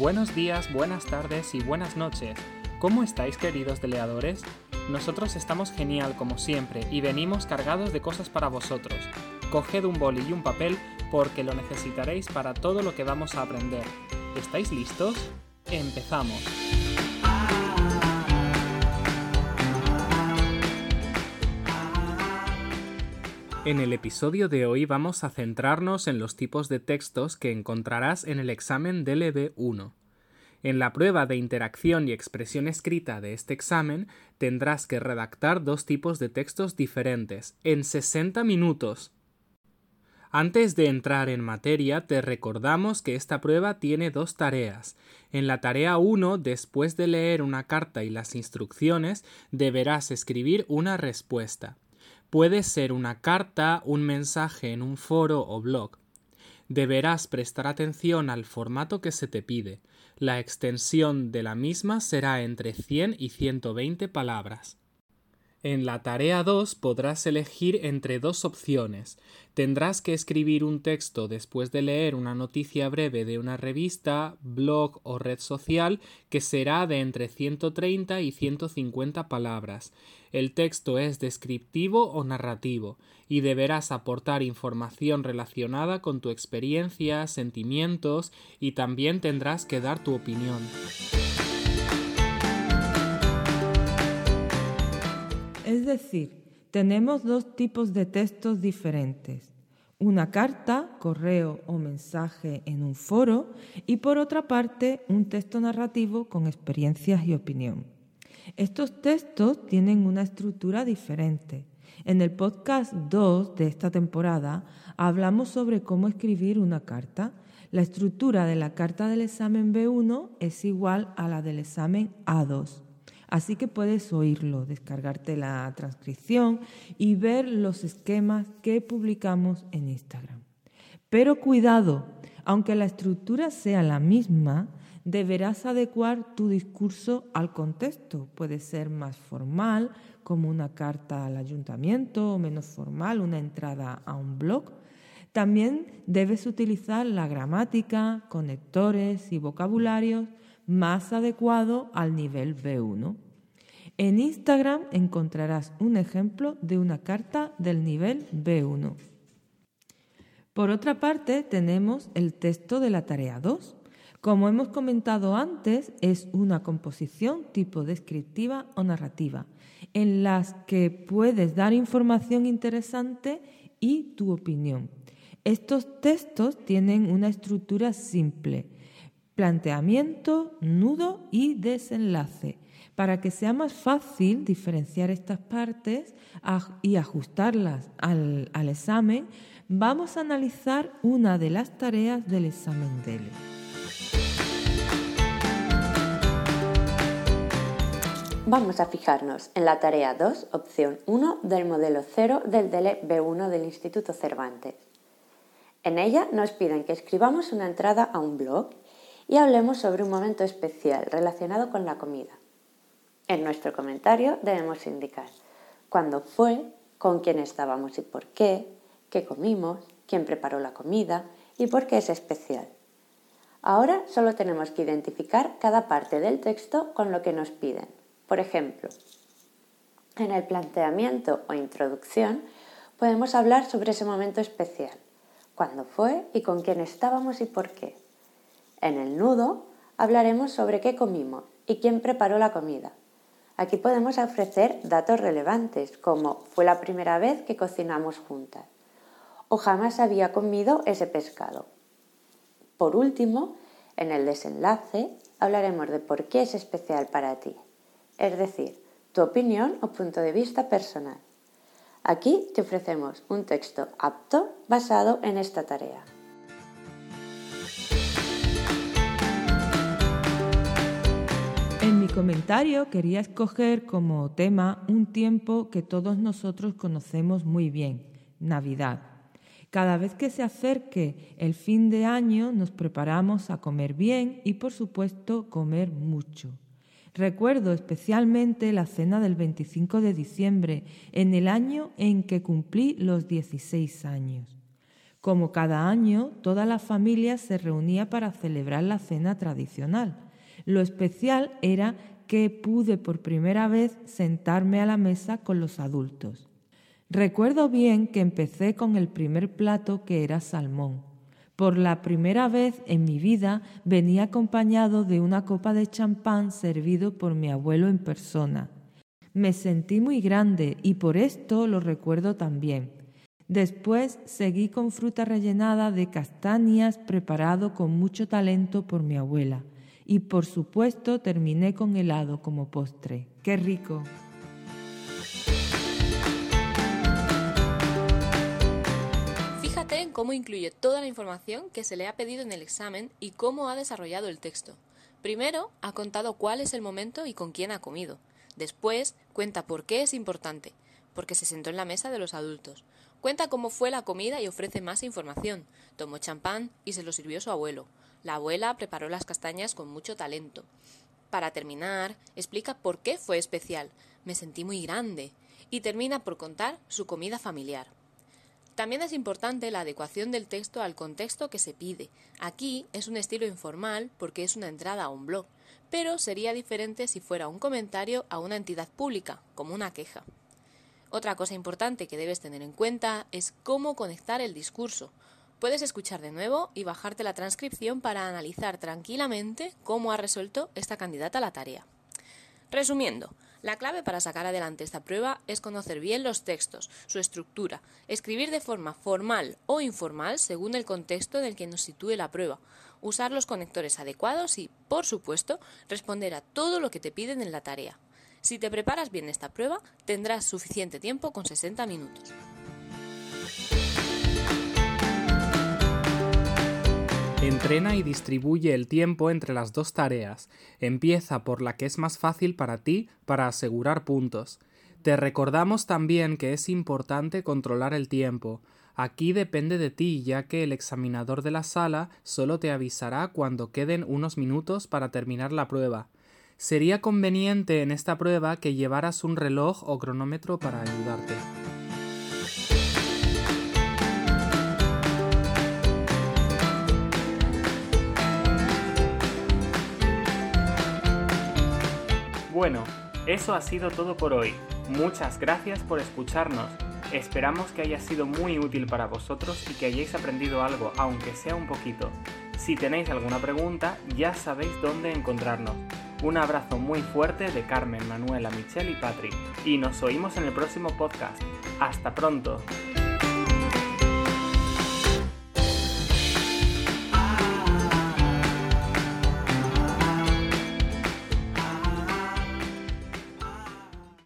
Buenos días, buenas tardes y buenas noches. ¿Cómo estáis queridos deleadores? Nosotros estamos genial como siempre y venimos cargados de cosas para vosotros. Coged un boli y un papel porque lo necesitaréis para todo lo que vamos a aprender. ¿Estáis listos? Empezamos. En el episodio de hoy vamos a centrarnos en los tipos de textos que encontrarás en el examen DLB 1. En la prueba de interacción y expresión escrita de este examen tendrás que redactar dos tipos de textos diferentes en 60 minutos. Antes de entrar en materia, te recordamos que esta prueba tiene dos tareas. En la tarea 1, después de leer una carta y las instrucciones, deberás escribir una respuesta. Puede ser una carta, un mensaje en un foro o blog. Deberás prestar atención al formato que se te pide. La extensión de la misma será entre 100 y 120 palabras. En la tarea 2 podrás elegir entre dos opciones. Tendrás que escribir un texto después de leer una noticia breve de una revista, blog o red social que será de entre 130 y 150 palabras. El texto es descriptivo o narrativo y deberás aportar información relacionada con tu experiencia, sentimientos y también tendrás que dar tu opinión. Decir, tenemos dos tipos de textos diferentes. Una carta, correo o mensaje en un foro y por otra parte un texto narrativo con experiencias y opinión. Estos textos tienen una estructura diferente. En el podcast 2 de esta temporada hablamos sobre cómo escribir una carta. La estructura de la carta del examen B1 es igual a la del examen A2. Así que puedes oírlo, descargarte la transcripción y ver los esquemas que publicamos en Instagram. Pero cuidado, aunque la estructura sea la misma, deberás adecuar tu discurso al contexto. Puede ser más formal, como una carta al ayuntamiento, o menos formal, una entrada a un blog. También debes utilizar la gramática, conectores y vocabularios más adecuado al nivel B1. En Instagram encontrarás un ejemplo de una carta del nivel B1. Por otra parte, tenemos el texto de la tarea 2. Como hemos comentado antes, es una composición tipo descriptiva o narrativa, en las que puedes dar información interesante y tu opinión. Estos textos tienen una estructura simple planteamiento, nudo y desenlace. Para que sea más fácil diferenciar estas partes y ajustarlas al, examen, vamos a analizar una de las tareas del examen DELE. Vamos a fijarnos en la tarea 2, opción 1 del modelo 0 del DELE B1 del Instituto Cervantes. En ella nos piden que escribamos una entrada a un blog y hablemos sobre un momento especial relacionado con la comida. En nuestro comentario debemos indicar cuándo fue, con quién estábamos y por qué, qué comimos, quién preparó la comida y por qué es especial. Ahora solo tenemos que identificar cada parte del texto con lo que nos piden. Por ejemplo, en el planteamiento o introducción podemos hablar sobre ese momento especial, cuándo fue y con quién estábamos y por qué. En el nudo hablaremos sobre qué comimos y quién preparó la comida. Aquí podemos ofrecer datos relevantes como fue la primera vez que cocinamos juntas o jamás había comido ese pescado. Por último, en el desenlace hablaremos de por qué es especial para ti, es decir, tu opinión o punto de vista personal. Aquí te ofrecemos un texto apto basado en esta tarea. Comentario quería escoger como tema un tiempo que todos nosotros conocemos muy bien, Navidad. Cada vez que se acerque el fin de año nos preparamos a comer bien y por supuesto comer mucho. Recuerdo especialmente la cena del 25 de diciembre, en el año en que cumplí los 16 años. Como cada año, toda la familia se reunía para celebrar la cena tradicional. Lo especial era que pude por primera vez sentarme a la mesa con los adultos. Recuerdo bien que empecé con el primer plato que era salmón. Por la primera vez en mi vida venía acompañado de una copa de champán servido por mi abuelo en persona. Me sentí muy grande y por esto lo recuerdo también. Después seguí con fruta rellenada de castañas preparado con mucho talento por mi abuela. Y por supuesto terminé con helado como postre. ¡Qué rico! Fíjate en cómo incluye toda la información que se le ha pedido en el examen y cómo ha desarrollado el texto. Primero, ha contado cuál es el momento y con quién ha comido. Después, cuenta por qué es importante, porque se sentó en la mesa de los adultos. Cuenta cómo fue la comida y ofrece más información. Tomó champán y se lo sirvió su abuelo. La abuela preparó las castañas con mucho talento. Para terminar, explica por qué fue especial. Me sentí muy grande. Y termina por contar su comida familiar. También es importante la adecuación del texto al contexto que se pide. Aquí es un estilo informal porque es una entrada a un blog, pero sería diferente si fuera un comentario a una entidad pública, como una queja. Otra cosa importante que debes tener en cuenta es cómo conectar el discurso. Puedes escuchar de nuevo y bajarte la transcripción para analizar tranquilamente cómo ha resuelto esta candidata la tarea. Resumiendo, la clave para sacar adelante esta prueba es conocer bien los textos, su estructura, escribir de forma formal o informal según el contexto en el que nos sitúe la prueba, usar los conectores adecuados y, por supuesto, responder a todo lo que te piden en la tarea. Si te preparas bien esta prueba, tendrás suficiente tiempo con 60 minutos. Entrena y distribuye el tiempo entre las dos tareas. Empieza por la que es más fácil para ti para asegurar puntos. Te recordamos también que es importante controlar el tiempo. Aquí depende de ti, ya que el examinador de la sala solo te avisará cuando queden unos minutos para terminar la prueba. Sería conveniente en esta prueba que llevaras un reloj o cronómetro para ayudarte. Bueno, eso ha sido todo por hoy. Muchas gracias por escucharnos. Esperamos que haya sido muy útil para vosotros y que hayáis aprendido algo, aunque sea un poquito. Si tenéis alguna pregunta, ya sabéis dónde encontrarnos. Un abrazo muy fuerte de Carmen, Manuela, Michelle y Patrick. Y nos oímos en el próximo podcast. Hasta pronto.